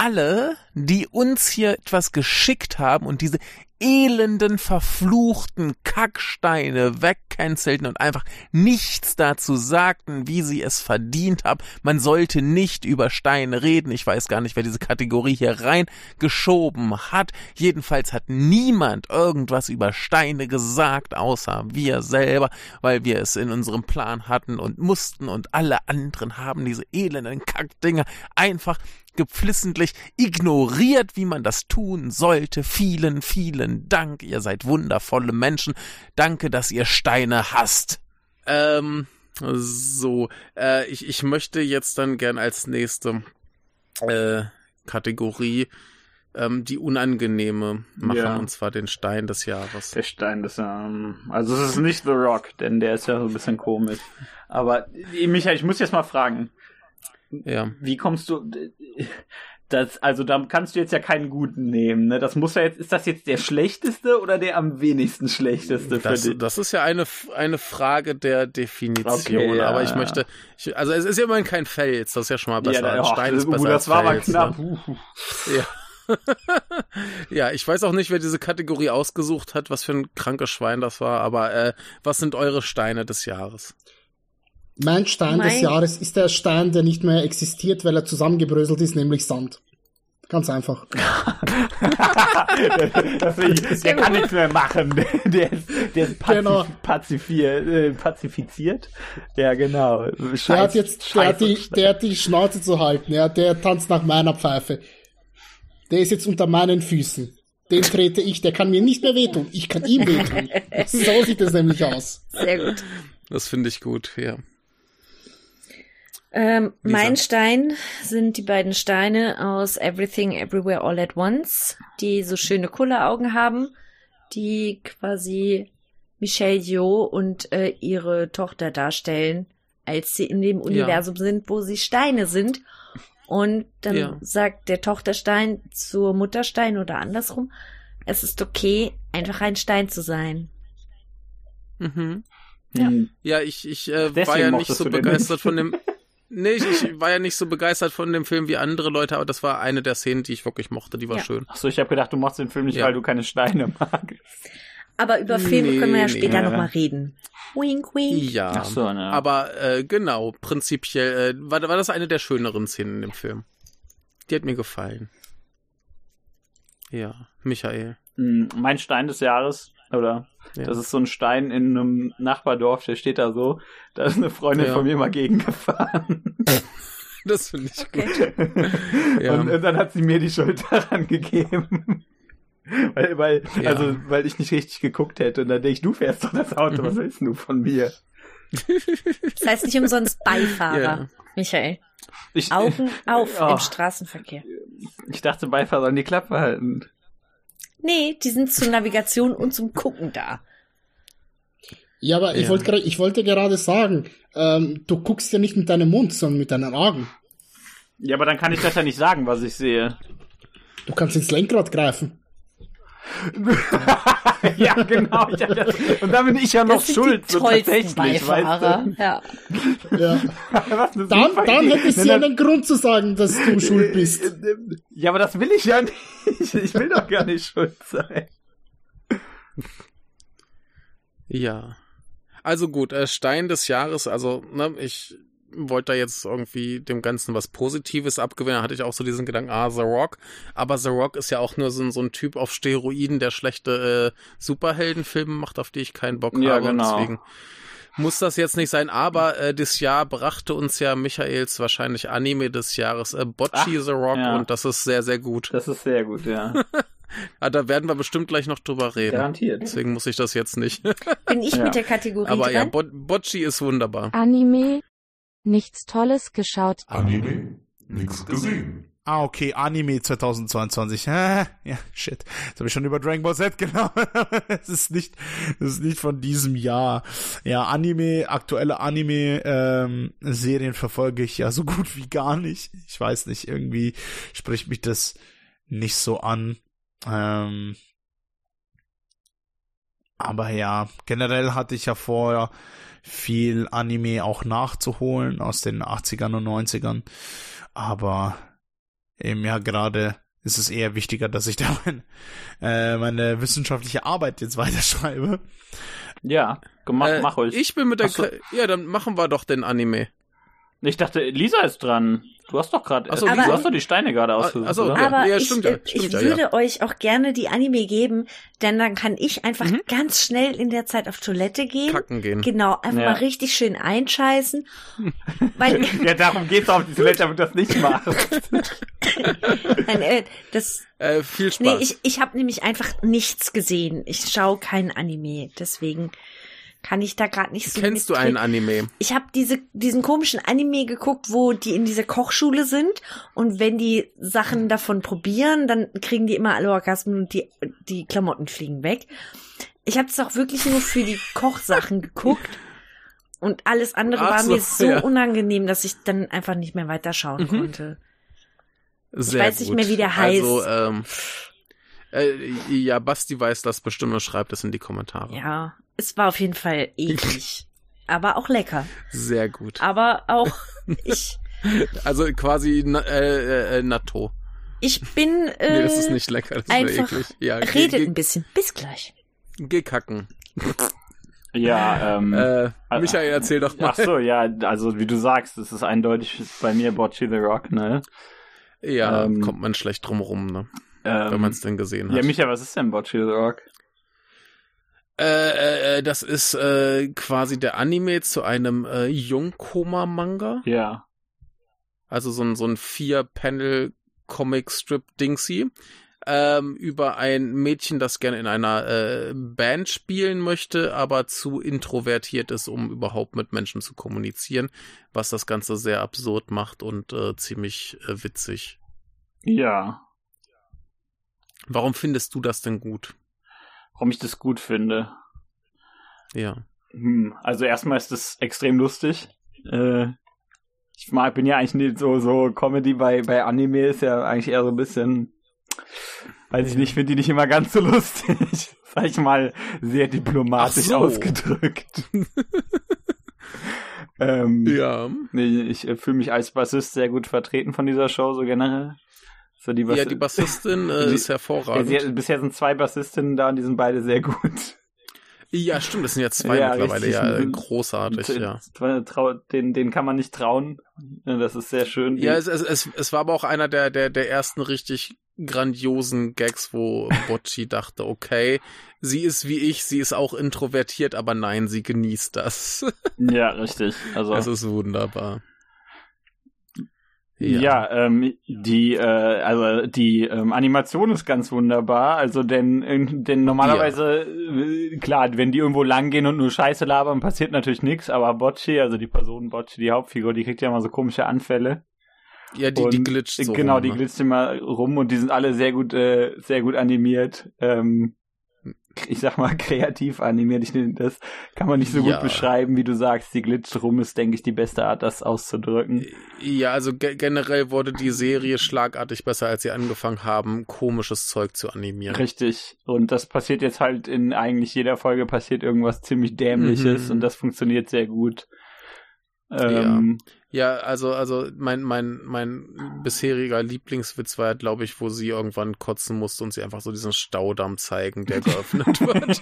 alle, die uns hier etwas geschickt haben und diese elenden, verfluchten Kacksteine wegcancelten und einfach nichts dazu sagten, wie sie es verdient haben. Man sollte nicht über Steine reden. Ich weiß gar nicht, wer diese Kategorie hier reingeschoben hat. Jedenfalls hat niemand irgendwas über Steine gesagt, außer wir selber, weil wir es in unserem Plan hatten und mussten und alle anderen haben diese elenden Kackdinger einfach gepflissentlich ignoriert, wie man das tun sollte. Vielen, vielen Dank. Ihr seid wundervolle Menschen. Danke, dass ihr Steine hasst. Ähm, so, äh, ich, ich möchte jetzt dann gern als nächste äh, Kategorie ähm, die unangenehme machen, ja. und zwar den Stein des Jahres. Der Stein des Jahres. Also es ist nicht The Rock, denn der ist ja so ein bisschen komisch. Aber Michael, ich muss jetzt mal fragen. Ja. Wie kommst du? Das, also da kannst du jetzt ja keinen guten nehmen. Ne? Das muss ja jetzt, ist das jetzt der schlechteste oder der am wenigsten schlechteste das, für dich? Das ist ja eine, eine Frage der Definition. Okay, ja, aber ich möchte, ich, also es ist ja immerhin kein Fels, das ist ja schon mal besser. Ja, da, Stein ist besser das war Fels, mal knapp. Ne? Ja. ja, ich weiß auch nicht, wer diese Kategorie ausgesucht hat, was für ein krankes Schwein das war, aber äh, was sind eure Steine des Jahres? Mein Stein mein... des Jahres ist der Stein, der nicht mehr existiert, weil er zusammengebröselt ist, nämlich Sand. Ganz einfach. ist, der kann nichts mehr machen. Der ist, der ist pazif genau. pazifier, äh, pazifiziert. Ja, genau. Scheiß, der hat jetzt, der hat, die, der hat die Schnauze zu halten. Ja, der tanzt nach meiner Pfeife. Der ist jetzt unter meinen Füßen. Den trete ich, der kann mir nicht mehr wehtun. Ich kann ihm wehtun. so sieht es nämlich aus. Sehr gut. Das finde ich gut, ja. Ähm, mein Stein sind die beiden Steine aus Everything Everywhere All at Once, die so schöne Kulleraugen haben, die quasi Michelle Yeoh und äh, ihre Tochter darstellen, als sie in dem Universum ja. sind, wo sie Steine sind. Und dann ja. sagt der Tochterstein zur Mutterstein oder andersrum, es ist okay, einfach ein Stein zu sein. Mhm. Ja, ja ich, ich äh, war ja nicht so begeistert von dem. Nee, ich, ich, war ja nicht so begeistert von dem Film wie andere Leute, aber das war eine der Szenen, die ich wirklich mochte, die war ja. schön. Achso, ich habe gedacht, du machst den Film nicht, ja. weil du keine Steine magst. Aber über Filme nee, können wir ja später nee. nochmal reden. Wink, wink. Ja, Ach so, ne. aber äh, genau, prinzipiell äh, war, war das eine der schöneren Szenen in dem Film. Die hat mir gefallen. Ja, Michael. Hm, mein Stein des Jahres, oder? Ja. Das ist so ein Stein in einem Nachbardorf, der steht da so. Da ist eine Freundin ja. von mir mal gegengefahren. Das finde ich okay. gut. ja. und, und, dann hat sie mir die Schuld daran gegeben. weil, weil, ja. also, weil ich nicht richtig geguckt hätte. Und dann denke ich, du fährst doch das Auto, was willst du von mir? Das heißt nicht umsonst Beifahrer, Michael. Ich, Augen auf oh, im Straßenverkehr. Ich dachte, Beifahrer sollen die Klappe halten. Nee, die sind zur Navigation und zum Gucken da. Ja, aber ja. ich, wollte, ich wollte gerade sagen, ähm, du guckst ja nicht mit deinem Mund, sondern mit deinen Augen. Ja, aber dann kann ich das ja nicht sagen, was ich sehe. Du kannst ins Lenkrad greifen. ja, genau. Das, und da bin ich ja noch schuld, so tatsächlich, Beifahrer. weißt du? Ja. ja. dann, dann hätte sie einen Grund zu sagen, dass du schuld bist. Ja, aber das will ich ja nicht. Ich will doch gar nicht schuld sein. Ja. Also gut, äh, Stein des Jahres, also, ne, ich wollte da jetzt irgendwie dem Ganzen was Positives abgewinnen. Da hatte ich auch so diesen Gedanken, ah, The Rock. Aber The Rock ist ja auch nur so, so ein Typ auf Steroiden, der schlechte äh, Superheldenfilme macht, auf die ich keinen Bock ja, habe. Genau. Deswegen muss das jetzt nicht sein. Aber äh, das Jahr brachte uns ja Michaels wahrscheinlich Anime des Jahres äh, Bocchi Ach, The Rock ja. und das ist sehr, sehr gut. Das ist sehr gut, ja. ah, da werden wir bestimmt gleich noch drüber reden. Garantiert. Deswegen muss ich das jetzt nicht. Bin ich ja. mit der Kategorie Aber dran? ja, Bo Bocci ist wunderbar. Anime Nichts Tolles geschaut. Anime? Nichts gesehen. Ah, okay, Anime 2022. ja, shit. Jetzt habe ich schon über Dragon Ball Z genommen. es ist nicht, es ist nicht von diesem Jahr. Ja, Anime, aktuelle Anime-Serien ähm, verfolge ich ja so gut wie gar nicht. Ich weiß nicht, irgendwie spricht mich das nicht so an. Ähm, aber ja, generell hatte ich ja vorher viel Anime auch nachzuholen aus den 80ern und 90ern. Aber eben ja gerade ist es eher wichtiger, dass ich da mein, äh, meine wissenschaftliche Arbeit jetzt weiterschreibe. Ja, mach, Äh, mach ruhig. Ich bin mit der. So. Ja, dann machen wir doch den Anime. Ich dachte, Lisa ist dran. Du hast doch gerade, so, du hast doch die Steine gerade ausgesucht, ach so, oder? Ja, Aber ja, ich, stimmt ja, äh, stimmt ich ja, würde euch auch gerne die Anime geben, denn dann kann ich einfach Mhm. ganz schnell in der Zeit auf Toilette gehen. Kacken gehen. Genau, einfach Ja. mal richtig schön einscheißen. weil Ja, darum geht's auf die Toilette, damit du das nicht machst. nein, äh, das Äh, viel Spaß. Nee, ich, ich habe nämlich einfach nichts gesehen. Ich schaue kein Anime, deswegen kann ich da gerade nicht so Kennst du einen Anime? Ich habe diese diesen komischen Anime geguckt, wo die in dieser Kochschule sind und wenn die Sachen davon probieren, dann kriegen die immer alle Orgasmen und die die Klamotten fliegen weg. Ich habe es auch wirklich nur für die Kochsachen geguckt und alles andere Ach war mir so ja. unangenehm, dass ich dann einfach nicht mehr weiterschauen Mhm. konnte. Sehr weiß nicht gut. mehr, wie der Also, heißt. ähm, äh, ja, Basti weiß das bestimmt und schreibt es in die Kommentare. Ja, es war auf jeden Fall eklig, aber auch lecker. Sehr gut. Aber auch ich Also quasi na, äh, äh, Natto. ich bin äh, Nee, das ist nicht lecker, das einfach eklig. Ja, redet ein bisschen. Bis gleich. geh kacken. Ja, ähm. Äh, Michael, erzähl doch mal. Ach so, ja, also wie du sagst, es ist eindeutig bei mir Bocce the Rock, ne? Ja, ähm, kommt man schlecht drum rum, ne? Ähm, wenn man es denn gesehen hat. Ja, Micha, was ist denn Bocce the Rock? Äh, äh, äh, das ist äh, quasi der Anime zu einem äh, Jungkoma-Manga. Ja. Also so ein, so ein Vier-Panel-Comic-Strip-Dingsy. Ähm, über ein Mädchen, das gerne in einer äh, Band spielen möchte, aber zu introvertiert ist, um überhaupt mit Menschen zu kommunizieren, was das Ganze sehr absurd macht und äh, ziemlich äh, witzig. Ja. Warum findest du das denn gut? Warum ich das gut finde. Ja. Hm, also erstmal ist es extrem lustig. Äh, ich mag, bin ja eigentlich nicht so, so Comedy bei, bei Anime ist ja eigentlich eher so ein bisschen, weiß ich nicht, finde die nicht immer ganz so lustig. Sag ich mal, sehr diplomatisch so. ausgedrückt. ähm, Ja. nee, ich äh, fühle mich als Bassist sehr gut vertreten von dieser Show, so generell. So die Ja, die Bassistin äh, ist Ja, hervorragend. sie, bisher sind zwei Bassistinnen da und die sind beide sehr gut. Ja, stimmt, das sind ja zwei Ja, mittlerweile. richtig. Ja, großartig, ja. Den, den kann man nicht trauen. Das ist sehr schön. Ja, es, es, es, es war aber auch einer der, der, der ersten richtig grandiosen Gags, wo Bocci dachte, okay, sie ist wie ich, sie ist auch introvertiert, aber nein, sie genießt das. ja richtig. Also, Es ist wunderbar. Ja, ähm, die, äh, also die ähm, Animation ist ganz wunderbar. Also denn, denn normalerweise, äh, klar, wenn die irgendwo langgehen und nur Scheiße labern, passiert natürlich nichts. Aber Bocci, also die Person Bocci, die Hauptfigur, die kriegt ja immer so komische Anfälle. Ja, die, die Und- glitscht so Genau, rum, die ne? glitscht immer rum und die sind alle sehr gut, äh, sehr gut animiert. Ähm, ich sag mal kreativ animiert. Ich, das kann man nicht so Ja. gut beschreiben, wie du sagst. Die glitscht rum ist, denke ich, die beste Art, das auszudrücken. Ja, also ge generell wurde die Serie schlagartig besser, als sie angefangen haben, komisches Zeug zu animieren. Richtig. Und das passiert jetzt halt in eigentlich jeder Folge passiert irgendwas ziemlich dämliches Mhm. und das funktioniert sehr gut. Ähm, Ja, also, also mein, mein, mein bisheriger Lieblingswitz war ja, glaube ich, wo sie irgendwann kotzen musste und sie einfach so diesen Staudamm zeigen, der geöffnet wird.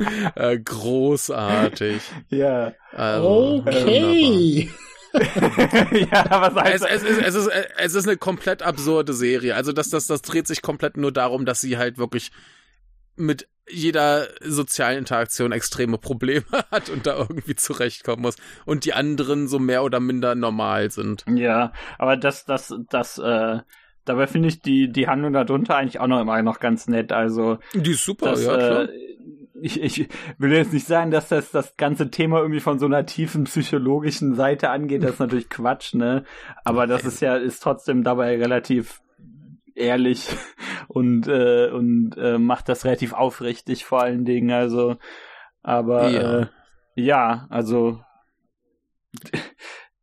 äh, großartig. ja. Also, wunderbar. Okay. ja, was heißt Es, es, ist, es, ist, es ist eine komplett absurde Serie. Also das, das, das dreht sich komplett nur darum, dass sie halt wirklich mit jeder sozialen Interaktion extreme Probleme hat und da irgendwie zurechtkommen muss. Und die anderen so mehr oder minder normal sind. Ja, aber das, das, das, äh, dabei finde ich die, die Handlung darunter eigentlich auch noch immer noch ganz nett. Also, Die ist super, das, ja, klar. äh, ich, ich will jetzt nicht sagen, dass das das ganze Thema irgendwie von so einer tiefen psychologischen Seite angeht. Das ist natürlich Quatsch, ne? Aber das ist ja, ist trotzdem dabei relativ ehrlich und, äh, und äh, macht das relativ aufrichtig vor allen Dingen. Also, aber Ja. Äh, ja, also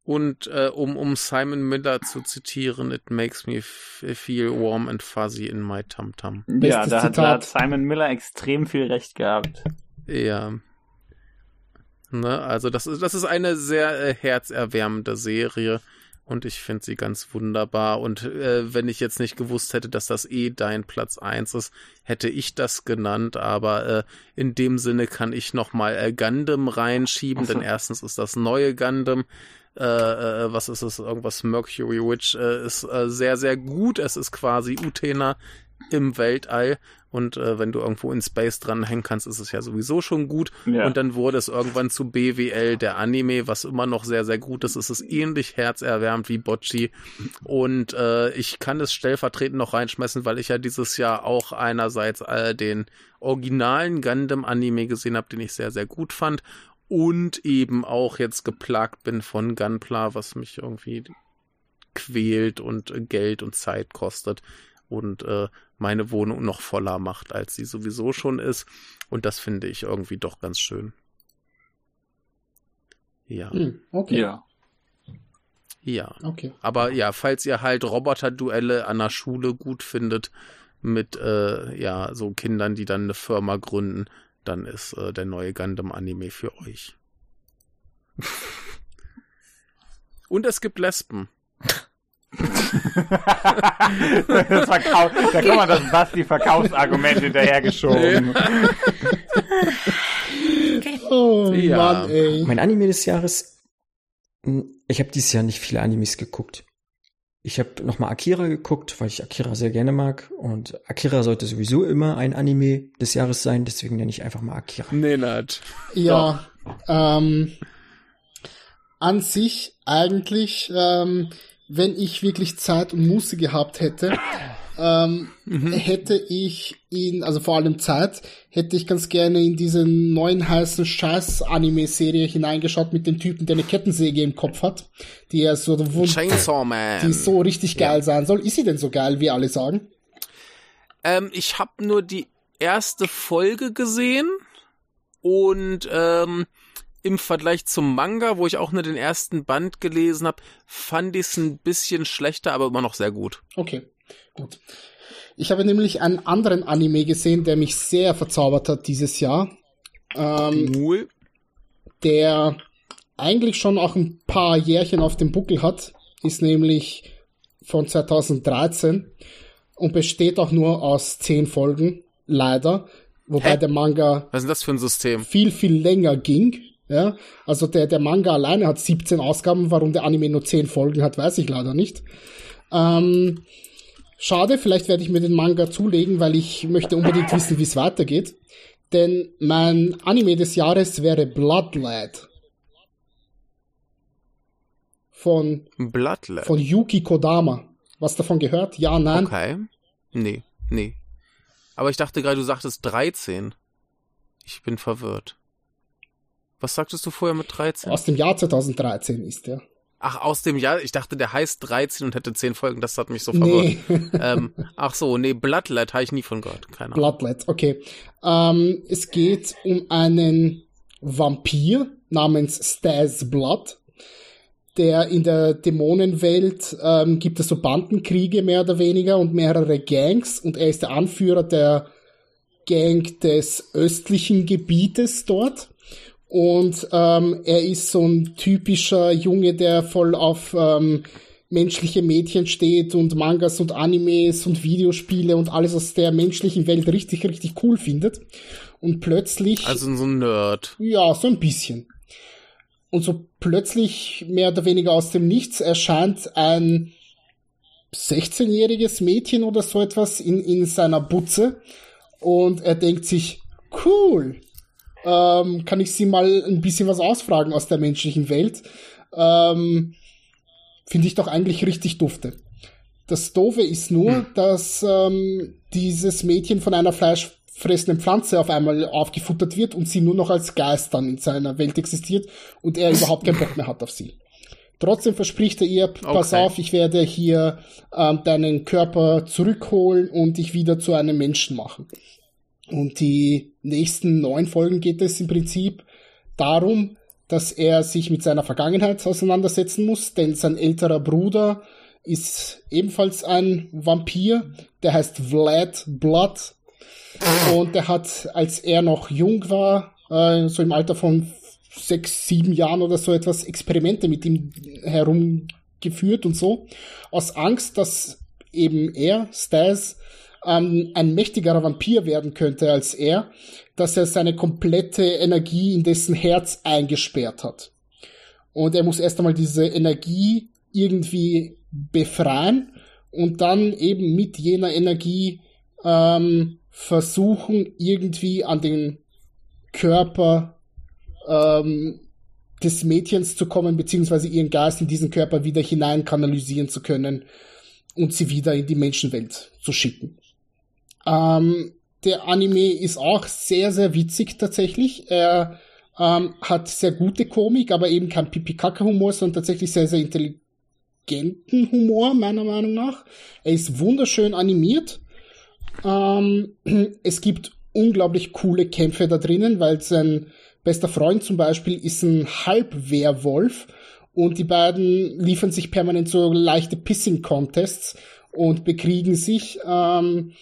Und äh, um, um Simon Miller zu zitieren, it makes me feel warm and fuzzy in my tum tum. ja, da hat, da hat. Simon Miller extrem viel Recht gehabt. Ja. Ne? Also das ist, das ist eine sehr äh, herzerwärmende Serie und ich finde sie ganz wunderbar. Und äh, wenn ich jetzt nicht gewusst hätte, dass das eh dein Platz eins ist, hätte ich das genannt. Aber äh, in dem Sinne kann ich nochmal äh, Gundam reinschieben, so. denn erstens ist das neue Gundam. Äh, äh, was ist es? Irgendwas Mercury Witch äh, ist äh, sehr, sehr gut. Es ist quasi Utena im Weltall und äh, wenn du irgendwo in Space dranhängen kannst, ist es ja sowieso schon gut. Ja. Und dann wurde es irgendwann zu BWL, der Anime, was immer noch sehr, sehr gut ist. Es ist ähnlich herzerwärmt wie Bocci. Und äh, ich kann es stellvertretend noch reinschmeißen, weil ich ja dieses Jahr auch einerseits äh, den originalen Gundam-Anime gesehen habe, den ich sehr, sehr gut fand. Und eben auch jetzt geplagt bin von Gunpla, was mich irgendwie quält und Geld und Zeit kostet und äh, meine Wohnung noch voller macht, als sie sowieso schon ist. Und das finde ich irgendwie doch ganz schön. Ja. Hm, okay. Ja. Ja. Okay. Aber ja, falls ihr halt Roboterduelle an der Schule gut findet, mit äh, ja, so Kindern, die dann eine Firma gründen, dann ist äh, der neue Gundam-Anime für euch. Und es gibt Lesben das Verkauf, da kann man das Basti-Verkaufsargument hinterhergeschoben. okay. Oh ja. Mann, ey. Mein Anime des Jahres, hm, ich habe dieses Jahr nicht viele Animes geguckt. Ich habe nochmal Akira geguckt, weil ich Akira sehr gerne mag. Und Akira sollte sowieso immer ein Anime des Jahres sein, deswegen nenne ich einfach mal Akira. Nenad. Ja, ähm, an sich eigentlich ähm, wenn ich wirklich Zeit und Muße gehabt hätte, ähm, mhm. hätte ich ihn, also vor allem Zeit, hätte ich ganz gerne in diese neuen heißen Scheiß-Anime-Serie hineingeschaut mit dem Typen, der eine Kettensäge im Kopf hat, die er so Chainsaw Man. die so richtig geil ja. sein soll. Ist sie denn so geil, wie alle sagen? Ähm, ich habe nur die erste Folge gesehen und ähm, im Vergleich zum Manga, wo ich auch nur den ersten Band gelesen habe, fand ich es ein bisschen schlechter, aber immer noch sehr gut. Okay, gut. Ich habe nämlich einen anderen Anime gesehen, der mich sehr verzaubert hat dieses Jahr. Ähm, cool. Der eigentlich schon auch ein paar Jährchen auf dem Buckel hat, ist nämlich von 2013 und besteht auch nur aus zehn Folgen, leider. Wobei Hä? der Manga Was ist das für ein System? viel, viel länger ging. Ja, also der, der Manga alleine hat 17 Ausgaben, warum der Anime nur 10 Folgen hat, weiß ich leider nicht. Ähm, schade, vielleicht werde ich mir den Manga zulegen, weil ich möchte unbedingt wissen, wie es weitergeht. Denn mein Anime des Jahres wäre Bloodlad. Von, Bloodlad. von Yuki Kodama. Was davon gehört? Ja, nein. Okay. Nee, nee. Aber ich dachte gerade, du sagtest 13. Ich bin verwirrt. Was sagtest du vorher mit 13? Aus dem Jahr 2013 ist der. Ach, aus dem Jahr? Ich dachte, der heißt 13 und hätte 10 Folgen. Das hat mich so verwirrt. Nee. ähm, ach so, nee, Bloodlet habe ich nie von gehört. Keine Ahnung. Bloodlet, okay. Ähm, es geht um einen Vampir namens Stas Blood. Der in der Dämonenwelt ähm, gibt es so Bandenkriege mehr oder weniger und mehrere Gangs und er ist der Anführer der Gang des östlichen Gebietes dort und ähm, er ist so ein typischer Junge, der voll auf ähm, menschliche Mädchen steht und Mangas und Animes und Videospiele und alles aus der menschlichen Welt richtig, richtig cool findet. Und plötzlich. Also so ein Nerd. Ja, so ein bisschen. Und so plötzlich, mehr oder weniger aus dem Nichts, erscheint ein 16-jähriges Mädchen oder so etwas in, in seiner Butze. Und er denkt sich, cool, ähm, kann ich sie mal ein bisschen was ausfragen aus der menschlichen Welt. Ähm, Finde ich doch eigentlich richtig dufte. Das Doofe ist nur, hm. dass ähm, dieses Mädchen von einer fleischfressenden Pflanze auf einmal aufgefuttert wird und sie nur noch als Geist dann in seiner Welt existiert und er überhaupt keinen Bock mehr hat auf sie. Trotzdem verspricht er ihr, pass okay. auf, ich werde hier ähm, deinen Körper zurückholen und dich wieder zu einem Menschen machen. Und die nächsten neun Folgen geht es im Prinzip darum, dass er sich mit seiner Vergangenheit auseinandersetzen muss, denn sein älterer Bruder ist ebenfalls ein Vampir, der heißt Vlad Blood. Und der hat, als er noch jung war, äh, so im Alter von sechs, sieben Jahren oder so etwas Experimente mit ihm herumgeführt und so. Aus Angst, dass eben er, Stas, ähm, ein mächtigerer Vampir werden könnte als er, dass er seine komplette Energie in dessen Herz eingesperrt hat. Und er muss erst einmal diese Energie irgendwie befreien und dann eben mit jener Energie ähm, versuchen, irgendwie an den Körper ähm, des Mädchens zu kommen, beziehungsweise ihren Geist in diesen Körper wieder hinein kanalisieren zu können und sie wieder in die Menschenwelt zu schicken. Ähm, der Anime ist auch sehr, sehr witzig tatsächlich. Er ähm, hat sehr gute Komik, aber eben kein Pipi-Kacke-Humor, sondern tatsächlich sehr, sehr intelligenten Humor, meiner Meinung nach. Er ist wunderschön animiert. Ähm, es gibt unglaublich coole Kämpfe da drinnen, weil sein bester Freund zum Beispiel ist ein Halbwehrwolf und die beiden liefern sich permanent so leichte Pissing-Contests und bekriegen sich. Ähm,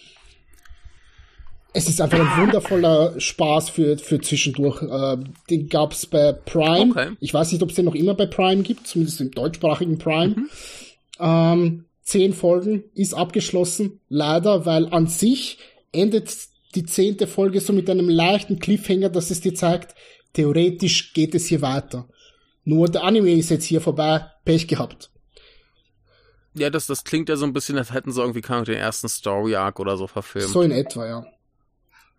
es ist einfach ein wundervoller Spaß für, für zwischendurch. Äh, den gab's bei Prime. Okay. Ich weiß nicht, ob es den noch immer bei Prime gibt, zumindest im deutschsprachigen Prime. Mhm. Ähm, zehn Folgen ist abgeschlossen, leider, weil an sich endet die zehnte Folge so mit einem leichten Cliffhanger, dass es dir zeigt, theoretisch geht es hier weiter. Nur der Anime ist jetzt hier vorbei, Pech gehabt. Ja, das, das klingt ja so ein bisschen, als hätten sie irgendwie den ersten Story Arc oder so verfilmt. So in etwa, ja.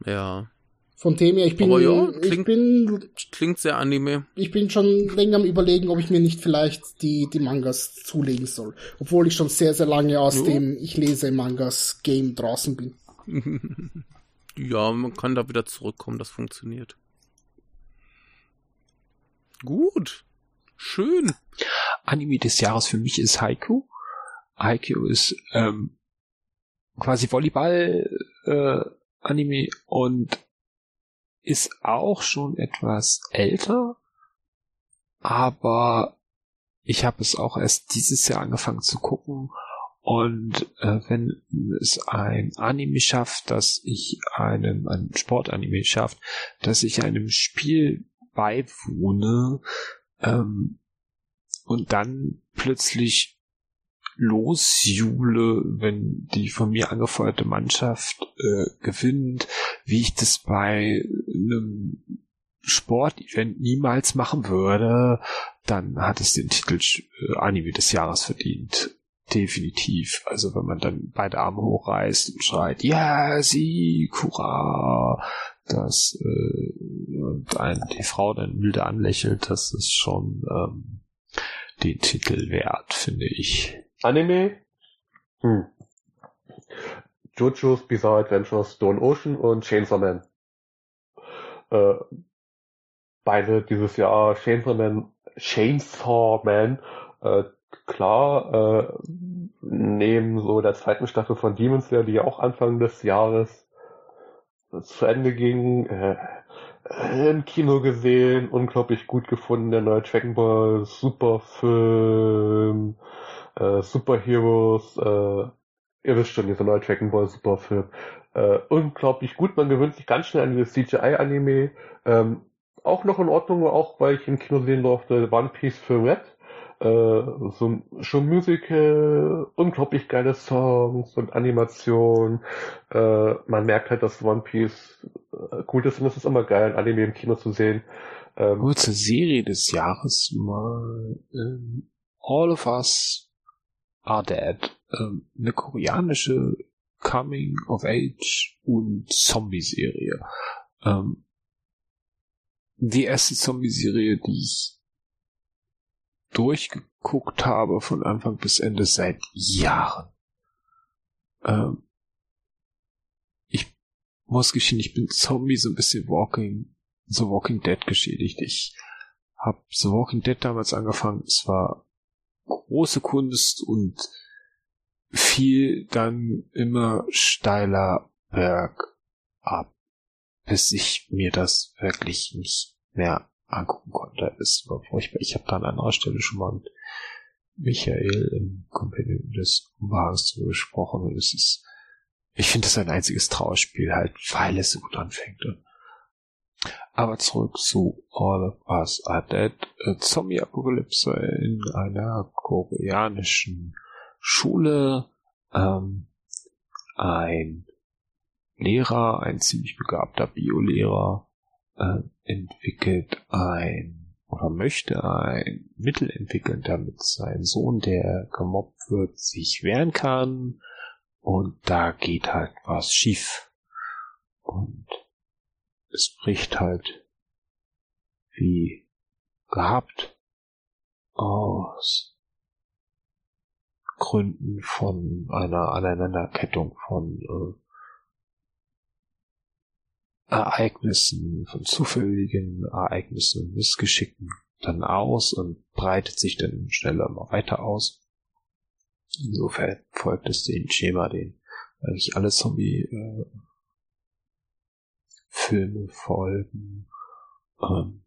Ja. Von dem her, ich bin, ja, klingt, ich bin, klingt sehr Anime. Ich bin schon länger am überlegen, ob ich mir nicht vielleicht die, die Mangas zulegen soll. Obwohl ich schon sehr, sehr lange aus ja. dem Ich lese Mangas Game draußen bin. ja, man kann da wieder zurückkommen, das funktioniert. Gut. Schön. Anime des Jahres für mich ist Haiku. Haiku ist ähm, quasi Volleyball äh, Anime und ist auch schon etwas älter, aber ich habe es auch erst dieses Jahr angefangen zu gucken. Und äh, wenn es ein Anime schafft, dass ich einem, ein Sportanime schafft, dass ich einem Spiel beiwohne ähm, und dann plötzlich losjule, wenn die von mir angefeuerte Mannschaft äh, gewinnt, wie ich das bei einem Sportevent niemals machen würde, dann hat es den Titel äh, Anime des Jahres verdient. Definitiv. Also wenn man dann beide Arme hochreißt und schreit, ja, sie, hurra, dass äh, und die Frau dann milde anlächelt, das ist schon ähm, den Titel wert, finde ich. Anime? Hm. JoJo's Bizarre Adventures Stone Ocean und Chainsaw Man. Äh, beide dieses Jahr Chainsaw Man, Chainsaw Man, äh, klar, äh, neben so der zweiten Staffel von Demon Slayer, die ja auch Anfang des Jahres zu Ende ging, äh, im Kino gesehen, unglaublich gut gefunden, der neue Dragon Ball, super Film, äh, Superheroes, äh, ihr wisst schon, dieser neue Dragon Ball Superfilm. Äh, unglaublich gut, man gewöhnt sich ganz schnell an dieses CGI-Anime. Ähm, auch noch in Ordnung, auch weil ich im Kino sehen durfte, One Piece für Red. Äh, so schon Musical, unglaublich geile Songs und Animation. Äh, man merkt halt, dass One Piece äh, gut ist und es ist immer geil, ein Anime im Kino zu sehen. Ähm, Kurze Serie des Jahres mal. Ähm, All of Us Are Dead, ähm, eine koreanische Coming of Age und Zombie-Serie. Ähm, die erste Zombie-Serie, die ich durchgeguckt habe von Anfang bis Ende seit Jahren. Ähm, ich muss gestehen, ich bin Zombie so ein bisschen Walking, so Walking Dead geschädigt. Ich habe The Walking Dead damals angefangen. Es war große Kunst und viel dann immer steiler bergab, bis ich mir das wirklich nicht mehr angucken konnte. Es war furchtbar. Ich habe da an anderer Stelle schon mal mit Michael im Kompendium des Unbehagens darüber gesprochen und es ist, ich finde es ein einziges Trauerspiel halt, weil es so gut anfängt. Und Aber zurück zu All of Us Are Dead. Äh, Zombie-Apokalypse in einer koreanischen Schule. Ähm, ein Lehrer, ein ziemlich begabter Biolehrer, äh, entwickelt ein oder möchte ein Mittel entwickeln, damit sein Sohn, der gemobbt wird, sich wehren kann. Und da geht halt was schief. Und es bricht halt wie gehabt aus Gründen von einer Aneinanderkettung von äh, Ereignissen, von zufälligen Ereignissen Missgeschicken dann aus und breitet sich dann schneller immer weiter aus. Insofern folgt es dem Schema, den eigentlich alle Zombie äh, Filme folgen. Ähm,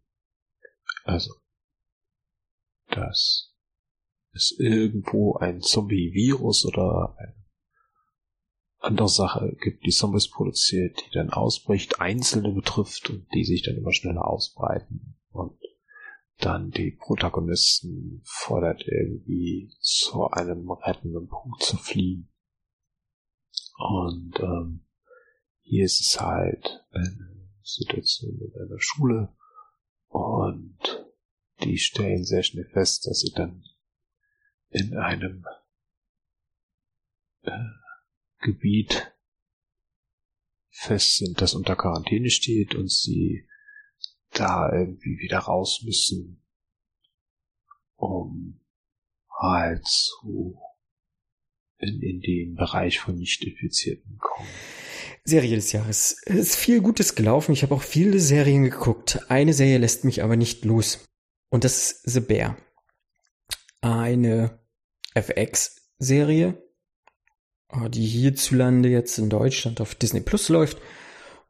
also, dass es irgendwo ein Zombie-Virus oder ein andere Sache gibt, die Zombies produziert, die dann ausbricht, einzelne betrifft und die sich dann immer schneller ausbreiten und dann die Protagonisten fordert irgendwie zu einem rettenden Punkt zu fliehen. Und ähm, hier ist es halt eine Situation in einer Schule und die stellen sehr schnell fest, dass sie dann in einem äh, Gebiet fest sind, das unter Quarantäne steht und sie da irgendwie wieder raus müssen, um halt zu in, in den Bereich von Nicht-Infizierten kommen. Serie des Jahres. Es ist viel Gutes gelaufen. Ich habe auch viele Serien geguckt. Eine Serie lässt mich aber nicht los. Und das ist The Bear. Eine FX-Serie, äh, die hierzulande jetzt in Deutschland auf Disney Plus läuft.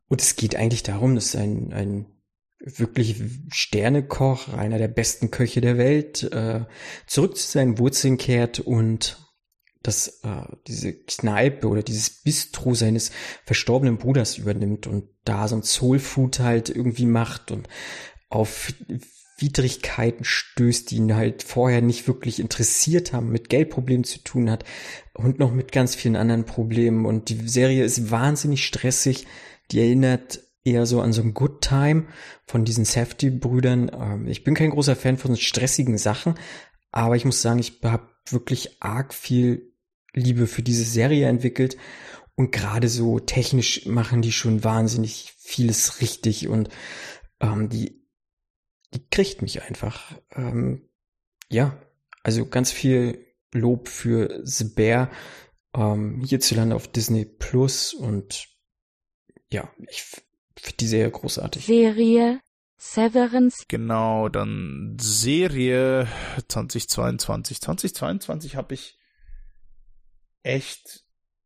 Und es geht eigentlich darum, dass ein, ein wirklich Sternekoch, einer der besten Köche der Welt, äh, zurück zu seinen Wurzeln kehrt und dass äh, diese Kneipe oder dieses Bistro seines verstorbenen Bruders übernimmt und da so ein Soul Food halt irgendwie macht und auf Widrigkeiten stößt, die ihn halt vorher nicht wirklich interessiert haben, mit Geldproblemen zu tun hat und noch mit ganz vielen anderen Problemen. Und die Serie ist wahnsinnig stressig. Die erinnert eher so an so ein Good Time von diesen Safety-Brüdern. Ähm, ich bin kein großer Fan von stressigen Sachen, aber ich muss sagen, ich habe wirklich arg viel Liebe für diese Serie entwickelt. Und gerade so technisch machen die schon wahnsinnig vieles richtig und ähm, die, die kriegt mich einfach. Ähm, ja, also ganz viel Lob für The Bear ähm, hierzulande auf Disney Plus und ja, ich finde die Serie großartig. Serie Severance. Genau, dann Serie 2022. 2022 habe ich echt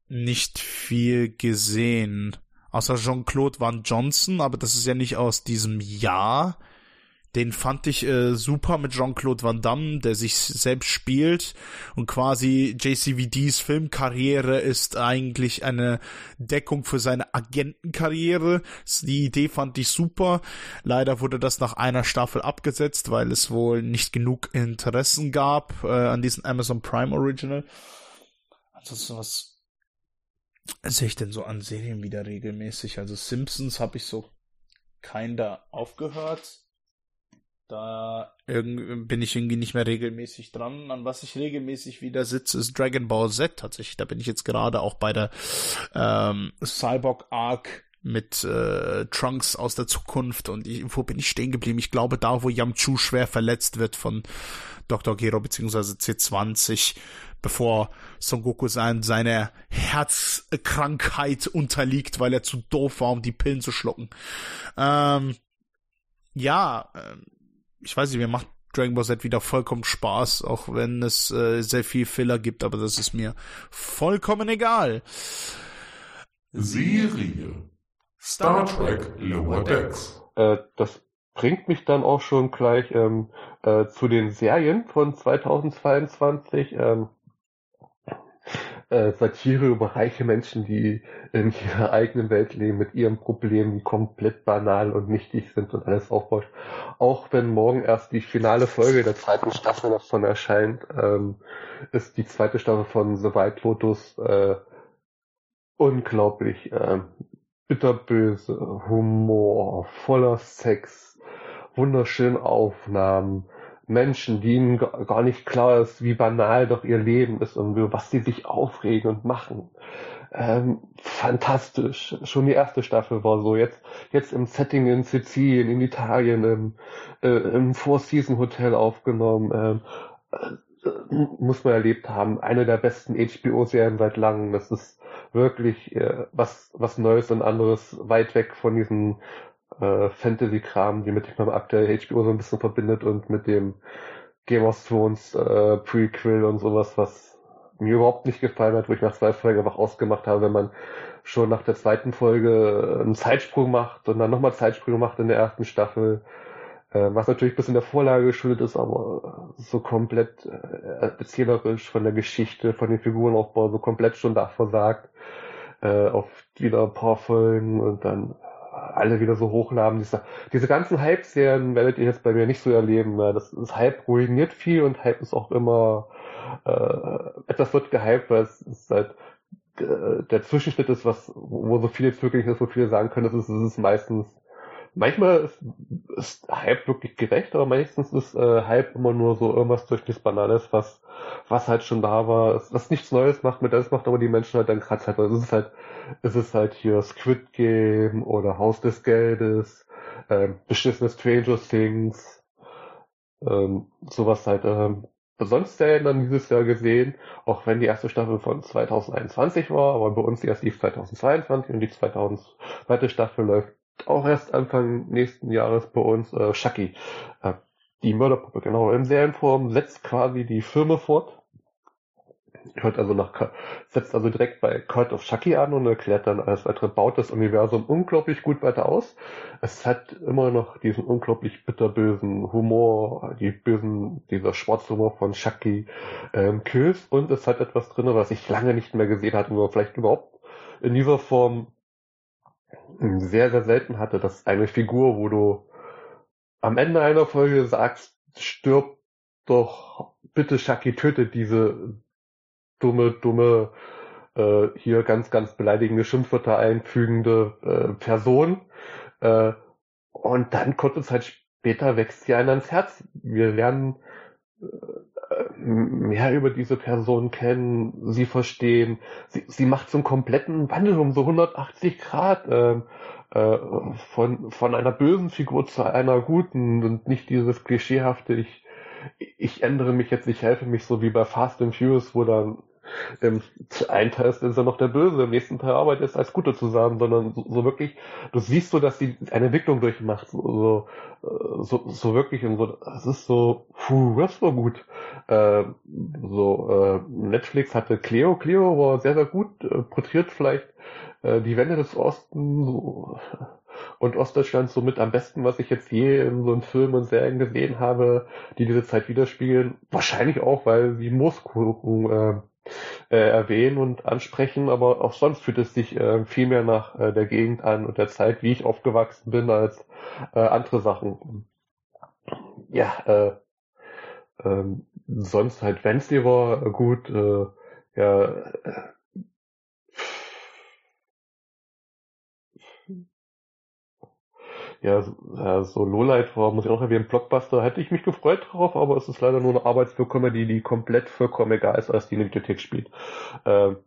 nicht viel gesehen. Außer Jean-Claude Van Johnson, aber das ist ja nicht aus diesem Jahr. Den fand ich äh, super mit Jean-Claude Van Damme, der sich selbst spielt und quasi JCVDs Filmkarriere ist eigentlich eine Deckung für seine Agentenkarriere. Die Idee fand ich super. Leider wurde das nach einer Staffel abgesetzt, weil es wohl nicht genug Interessen gab äh, an diesem Amazon Prime Original. Ansonsten was sehe ich denn so an Serien wieder regelmäßig? Also Simpsons habe ich so kein da aufgehört. Da bin ich irgendwie nicht mehr regelmäßig dran. An was ich regelmäßig wieder sitze, ist Dragon Ball Z tatsächlich. Da bin ich jetzt gerade auch bei der ähm, Cyborg Arc mit äh, Trunks aus der Zukunft und ich, wo bin ich stehen geblieben? Ich glaube da, wo Yamchu schwer verletzt wird von Dr. Gero beziehungsweise C20, bevor Son Goku sein, seiner Herzkrankheit unterliegt, weil er zu doof war, um die Pillen zu schlucken. Ähm, ja, äh, ich weiß nicht, mir macht Dragon Ball Z wieder vollkommen Spaß, auch wenn es äh, sehr viel Filler gibt, aber das ist mir vollkommen egal. Serie Star Trek Lower Decks. Äh, das bringt mich dann auch schon gleich ähm, äh, zu den Serien von 2022. Ähm, äh, Satire über reiche Menschen, die in ihrer eigenen Welt leben, mit ihren Problemen, die komplett banal und nichtig sind und alles aufbaut. Auch wenn morgen erst die finale Folge der zweiten Staffel davon erscheint, ähm, ist die zweite Staffel von The White Lotus äh, unglaublich äh, bitterböse, Humor, voller Sex, wunderschöne Aufnahmen, Menschen, die ihnen gar nicht klar ist, wie banal doch ihr Leben ist und was sie sich aufregen und machen. Ähm, fantastisch. Schon die erste Staffel war so. Jetzt, jetzt im Setting in Sizilien, in Italien, im, äh, im Four Season Hotel aufgenommen. Ähm, äh, muss man erlebt haben. Eine der besten HBO-Serien seit langem. Das ist wirklich äh, was, was Neues und anderes, weit weg von diesen äh, Fantasy-Kram, die mit dem aktuell HBO so ein bisschen verbindet und mit dem Game of Thrones äh, Prequel und sowas, was mir überhaupt nicht gefallen hat, wo ich nach zwei Folgen einfach ausgemacht habe, wenn man schon nach der zweiten Folge einen Zeitsprung macht und dann nochmal Zeitsprung macht in der ersten Staffel, äh, was natürlich bis in der Vorlage geschuldet ist, aber so komplett äh, erzählerisch von der Geschichte, von den Figurenaufbau so komplett schon da versagt, äh, auf wieder ein paar Folgen und dann alle wieder so hochladen. Diese, diese ganzen Hype-Serien werdet ihr jetzt bei mir nicht so erleben. Das, das Hype ruiniert viel und Hype ist auch immer äh, etwas wird gehypt, weil es ist halt äh, der Zwischenschnitt ist, was, wo so viel jetzt wirklich ist, wo viele sagen können, das ist, das ist meistens manchmal ist, ist Hype wirklich gerecht, aber meistens ist äh, Hype immer nur so irgendwas durch das Banales, was, was halt schon da war, was nichts Neues macht, mit das macht aber die Menschen halt dann gerade halt, also es ist halt, es ist halt hier Squid Game oder Haus des Geldes, ähm, beschissene Stranger Things, ähm, sowas halt, ähm, sonst Serien dann dieses Jahr gesehen, auch wenn die erste Staffel von 2021 war, aber bei uns erst lief 2022 und die 2002. Staffel läuft auch erst Anfang nächsten Jahres bei uns äh, Chucky. Äh, die Mörderpuppe, genau, in Serienform setzt quasi die Filme fort. Hört also nach, setzt also direkt bei Cult of Chucky an und erklärt dann alles weitere, baut das Universum unglaublich gut weiter aus. Es hat immer noch diesen unglaublich bitterbösen Humor, die bösen, dieser Schwarzhumor von Chucky, ähm, Kills und es hat etwas drin, was ich lange nicht mehr gesehen hatte, wo vielleicht überhaupt in dieser Form sehr, sehr selten hatte, dass eine Figur, wo du am Ende einer Folge sagst, stirb doch bitte Shaki, töte diese dumme, dumme, äh, hier ganz, ganz beleidigende Schimpfwörter einfügende äh, Person. Äh, und dann kurze Zeit später wächst sie einem ans Herz. Wir lernen äh, mehr über diese Person kennen, sie verstehen. Sie, sie macht so einen kompletten Wandel um so 180 Grad äh, äh, von, von einer bösen Figur zu einer guten und nicht dieses klischeehafte, ich, ich ändere mich jetzt, ich helfe mich so wie bei Fast and Furious, wo dann im einen Teil ist er noch der Böse, im nächsten Teil arbeitet es als Gute zusammen, sondern so, so, wirklich, du siehst so, dass sie eine Entwicklung durchmacht, so, so, so wirklich und so, es ist so, puh, das war gut. Äh, so, äh, Netflix hatte Cleo, Cleo war sehr, sehr gut, äh, porträtiert vielleicht äh, die Wände des Ostens so, und Ostdeutschland somit am besten, was ich jetzt je in so einem Film und Serien gesehen habe, die diese Zeit widerspiegeln. Wahrscheinlich auch, weil sie Mooskuchen äh, äh, erwähnen und ansprechen, aber auch sonst fühlt es sich äh, viel mehr nach äh, der Gegend an und der Zeit, wie ich aufgewachsen bin, als äh, andere Sachen. Ja, äh, ähm, sonst halt war gut, äh, ja, ja, so, so Lowlight war, muss ich auch erwähnen, Blockbuster, hätte ich mich gefreut drauf, aber es ist leider nur eine Arbeitsfilm-Comedy, die komplett vollkommen egal ist, als die in der Bibliothek spielt. Ähm,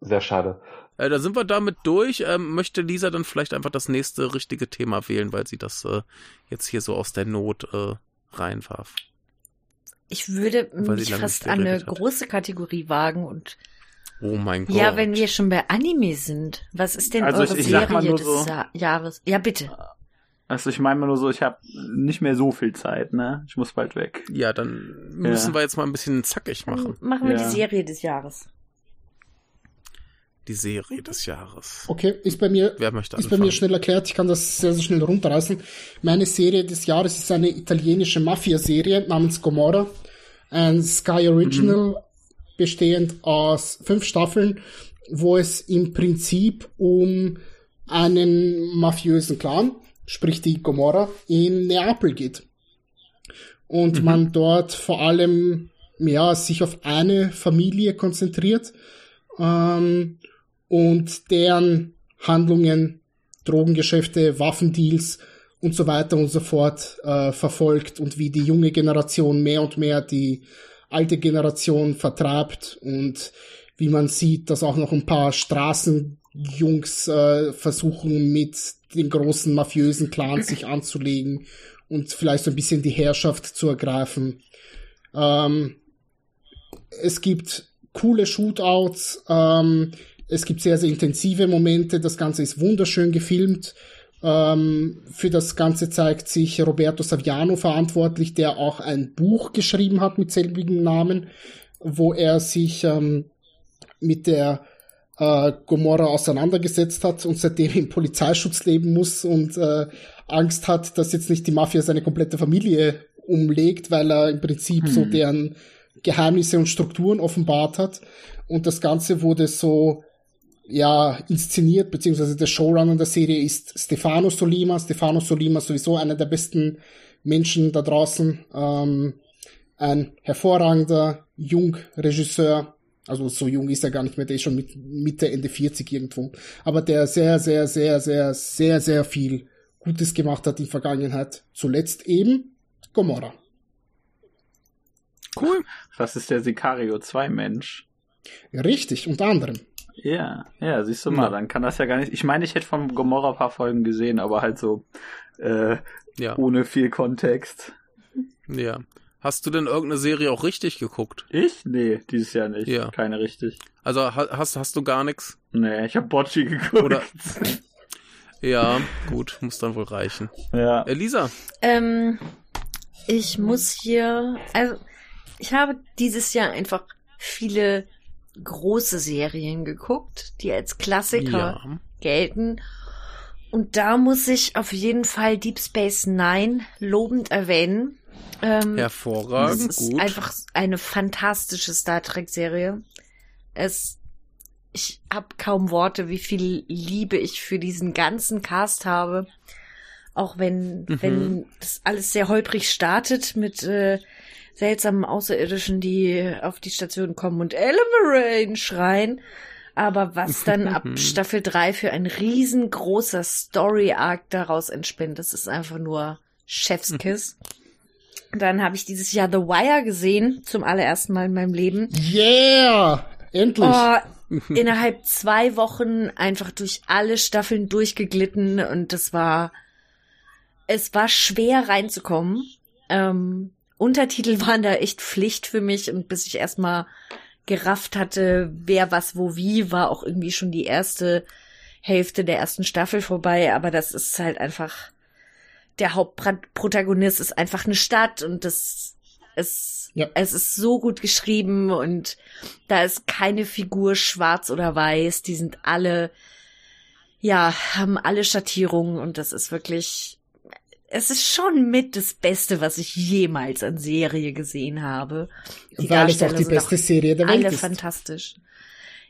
sehr schade. Äh, da sind wir damit durch. Ähm, möchte Lisa dann vielleicht einfach das nächste richtige Thema wählen, weil sie das äh, jetzt hier so aus der Not äh, reinwarf? Ich würde mich fast an eine hat. große Kategorie wagen und Oh mein Gott. Ja, wenn wir schon bei Anime sind, was ist denn also eure ich, ich Serie des so, Jahres? Ja, bitte. Also ich meine nur so, ich habe nicht mehr so viel Zeit, ne? Ich muss bald weg. Ja, dann müssen ja. wir jetzt mal ein bisschen zackig machen. Dann machen wir ja. die Serie des Jahres. Die Serie des Jahres. Okay, ist bei mir, Wer möchte ist bei mir schnell erklärt. Ich kann das sehr, sehr schnell runterreißen. Meine Serie des Jahres ist eine italienische Mafia-Serie namens Gomorra. Ein Sky Original. Mhm. bestehend aus fünf Staffeln, wo es im Prinzip um einen mafiösen Clan, sprich die Gomorra, in Neapel geht. Und mhm. man dort vor allem ja, sich auf eine Familie konzentriert ähm, und deren Handlungen, Drogengeschäfte, Waffendeals und so weiter und so fort äh, verfolgt und wie die junge Generation mehr und mehr die alte Generation vertreibt und wie man sieht, dass auch noch ein paar Straßenjungs äh, versuchen mit den großen mafiösen Clans sich anzulegen und vielleicht so ein bisschen die Herrschaft zu ergreifen. Ähm, es gibt coole Shootouts, ähm, es gibt sehr, sehr intensive Momente, das Ganze ist wunderschön gefilmt. Ähm, für das Ganze zeigt sich Roberto Saviano verantwortlich, der auch ein Buch geschrieben hat mit selbigem Namen, wo er sich ähm, mit der äh, Gomorra auseinandergesetzt hat und seitdem im Polizeischutz leben muss und äh, Angst hat, dass jetzt nicht die Mafia seine komplette Familie umlegt, weil er im Prinzip hm. so deren Geheimnisse und Strukturen offenbart hat. Und das Ganze wurde so ja, inszeniert, beziehungsweise der Showrunner der Serie ist Stefano Solima. Stefano Solima sowieso einer der besten Menschen da draußen. Ähm, ein hervorragender Jung-Regisseur. Also so jung ist er gar nicht mehr, der ist schon mit Mitte, Ende 40 irgendwo. Aber der sehr, sehr, sehr, sehr, sehr, sehr viel Gutes gemacht hat in Vergangenheit. Zuletzt eben Gomorra. Cool. Das ist der Sicario 2 Mensch. Richtig, unter anderem. Ja, ja, siehst du mal, ja. dann kann das ja gar nicht. Ich meine, ich hätte von Gomorra ein paar Folgen gesehen, aber halt so äh, ja. ohne viel Kontext. Ja. Hast du denn irgendeine Serie auch richtig geguckt? Ich? Nee, dieses Jahr nicht. Ja. Keine richtig. Also hast, hast du gar nichts? Nee, ich hab Bocci geguckt. Oder, ja, gut, muss dann wohl reichen. Ja. Elisa? Ähm, ich muss hier, also ich habe dieses Jahr einfach viele große Serien geguckt, die als Klassiker ja. gelten. Und da muss ich auf jeden Fall Deep Space Nine lobend erwähnen. Ähm, Hervorragend. Es ist gut. einfach eine fantastische Star Trek Serie. Es, ich habe kaum Worte, wie viel Liebe ich für diesen ganzen Cast habe. Auch wenn, mhm. wenn das alles sehr holprig startet mit äh, seltsamen Außerirdischen, die auf die Station kommen und Elimerain schreien. Aber was dann ab Staffel 3 für ein riesengroßer Story-Arc daraus entspinnt, das ist einfach nur Chefskiss. Dann habe ich dieses Jahr The Wire gesehen, zum allerersten Mal in meinem Leben. Yeah! Endlich! Oh, innerhalb zwei Wochen einfach durch alle Staffeln durchgeglitten und das war, es war schwer reinzukommen. Ähm, Untertitel waren da echt Pflicht für mich und bis ich erstmal gerafft hatte, wer was wo wie, war auch irgendwie schon die erste Hälfte der ersten Staffel vorbei, aber das ist halt einfach der Hauptprotagonist ist einfach eine Stadt und das ist ja. es ist so gut geschrieben und da ist keine Figur schwarz oder weiß, die sind alle ja, haben alle Schattierungen und das ist wirklich es ist schon mit das Beste, was ich jemals an Serie gesehen habe. Die Weil es auch die beste Serie der Welt alle ist. fantastisch.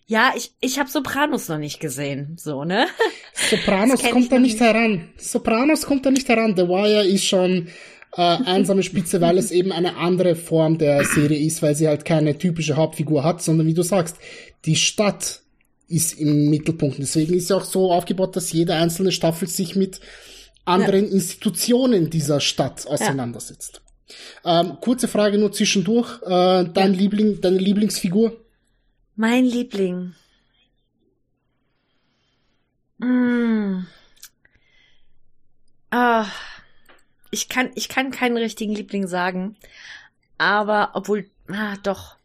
Ja, ich, ich habe Sopranos noch nicht gesehen, so, ne? Sopranos kommt da nicht heran. Sopranos kommt da nicht heran. The Wire ist schon äh, einsame Spitze, weil es eben eine andere Form der Serie ist, weil sie halt keine typische Hauptfigur hat, sondern wie du sagst, die Stadt ist im Mittelpunkt. Deswegen ist sie auch so aufgebaut, dass jede einzelne Staffel sich mit anderen ja. Institutionen dieser Stadt auseinandersetzt. Ja. Ähm, kurze Frage nur zwischendurch. Äh, dein ja. Liebling, deine Lieblingsfigur? Mein Liebling. Mm. Ah. Ich kann, ich kann keinen richtigen Liebling sagen. Aber, obwohl, ah, doch.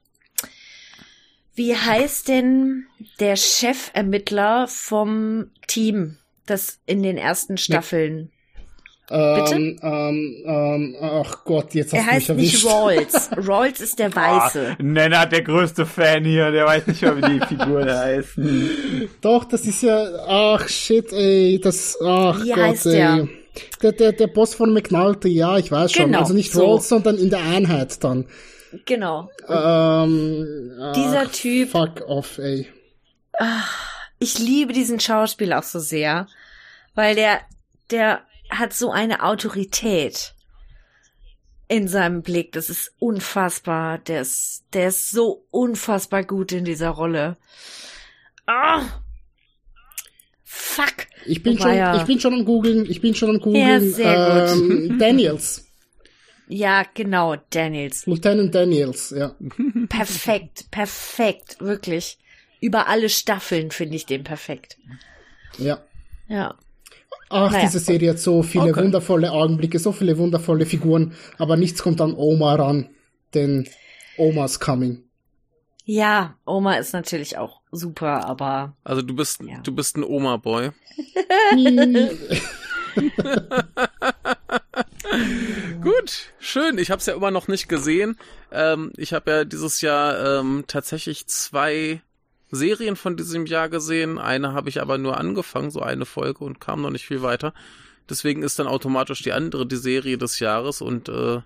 Wie heißt denn der Chefermittler vom Team? das in den ersten Staffeln. Bitte? Ähm, ähm, ähm, ach Gott, jetzt hast er heißt nicht Rawls. Rawls ist der Weiße. Oh, Nenner, der größte Fan hier, der weiß nicht mehr, wie die Figuren heißen. Doch, das ist ja, ach shit, ey, das, ach wie Gott, heißt ey. Der? Der, der, der Boss von McNulty, ja, ich weiß schon. Genau, also nicht so. Rawls, sondern in der Einheit dann. Genau. Ähm, Dieser ach, Typ. Fuck off, ey. Ich liebe diesen Schauspieler auch so sehr, weil der, der hat so eine Autorität in seinem Blick. Das ist unfassbar. Der ist, der ist so unfassbar gut in dieser Rolle. Ah! Fuck. Ich bin, schon, ja. ich bin schon am googeln. Ich bin schon am googeln. Ja, sehr ähm, gut. Daniels. Ja, genau, Daniels. Lieutenant Daniels, ja. Perfekt, perfekt, wirklich. Über alle Staffeln finde ich den perfekt. Ja. Ja. Ach, naja. diese Serie hat so viele okay. wundervolle Augenblicke, so viele wundervolle Figuren, aber nichts kommt an Oma ran, denn Oma's coming. Ja, Oma ist natürlich auch super, aber. Also du bist, ja. du bist ein Oma-Boy. Gut, schön. Ich habe es ja immer noch nicht gesehen. Ähm, ich habe ja dieses Jahr ähm, tatsächlich zwei Serien von diesem Jahr gesehen. Eine habe ich aber nur angefangen, so eine Folge und kam noch nicht viel weiter. Deswegen ist dann automatisch die andere die Serie des Jahres und äh,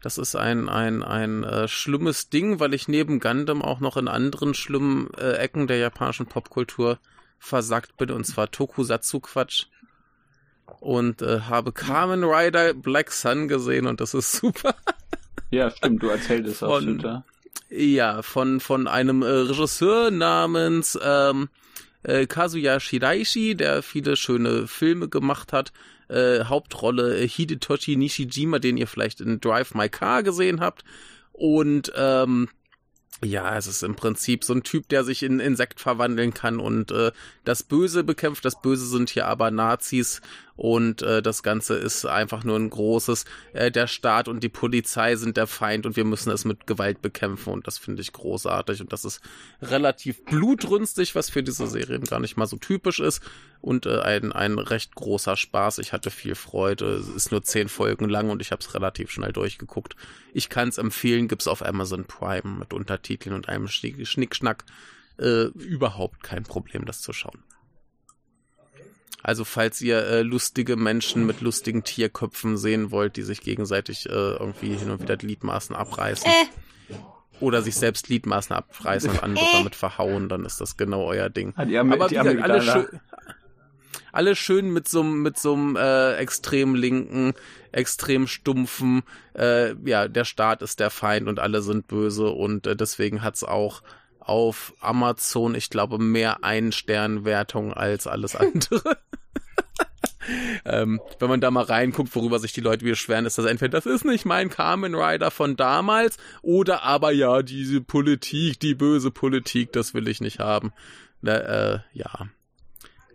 das ist ein ein ein äh, schlimmes Ding, weil ich neben Gundam auch noch in anderen schlimmen äh, Ecken der japanischen Popkultur versagt bin und zwar Tokusatsu Quatsch und äh, habe Kamen Rider Black Sun gesehen und das ist super. Ja, stimmt, du erzählst es auf Twitter. Ja, von, von einem äh, Regisseur namens ähm, äh, Kazuya Shiraishi, der viele schöne Filme gemacht hat. Äh, Hauptrolle äh, Hidetoshi Nishijima, den ihr vielleicht in Drive My Car gesehen habt. Und ähm, ja, es ist im Prinzip so ein Typ, der sich in Insekt verwandeln kann und äh, das Böse bekämpft. Das Böse sind hier aber Nazis und äh, das Ganze ist einfach nur ein großes, äh, der Staat und die Polizei sind der Feind und wir müssen es mit Gewalt bekämpfen und das finde ich großartig und das ist relativ blutrünstig, was für diese Serien gar nicht mal so typisch ist und äh, ein, ein recht großer Spaß. Ich hatte viel Freude, es ist nur zehn Folgen lang und ich habe es relativ schnell durchgeguckt. Ich kann es empfehlen, gibt's auf Amazon Prime mit Untertiteln und einem Schnickschnack. Äh, überhaupt kein Problem, das zu schauen. Also falls ihr äh, lustige Menschen mit lustigen Tierköpfen sehen wollt, die sich gegenseitig äh, irgendwie hin und wieder Gliedmaßen abreißen. Äh. Oder sich selbst Gliedmaßen abreißen und andere äh. damit verhauen, dann ist das genau euer Ding. Die haben, Aber die gesagt, alle, schön, alle schön mit so mit so einem äh, extrem linken, extrem stumpfen, äh, ja, der Staat ist der Feind und alle sind böse und äh, deswegen hat's auch auf Amazon, ich glaube, mehr Ein-Stern-Wertung als alles andere. ähm, wenn man da mal reinguckt, worüber sich die Leute beschweren, ist das entweder, das ist nicht mein Carmen Rider von damals, oder aber ja, diese Politik, die böse Politik, das will ich nicht haben. Na, äh, ja.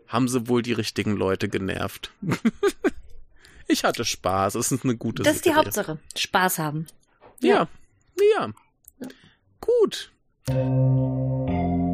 Haben sie wohl die richtigen Leute genervt. ich hatte Spaß, es ist eine gute Das ist die Hauptsache. Spaß haben. Ja. Ja. ja. Gut. Thank you.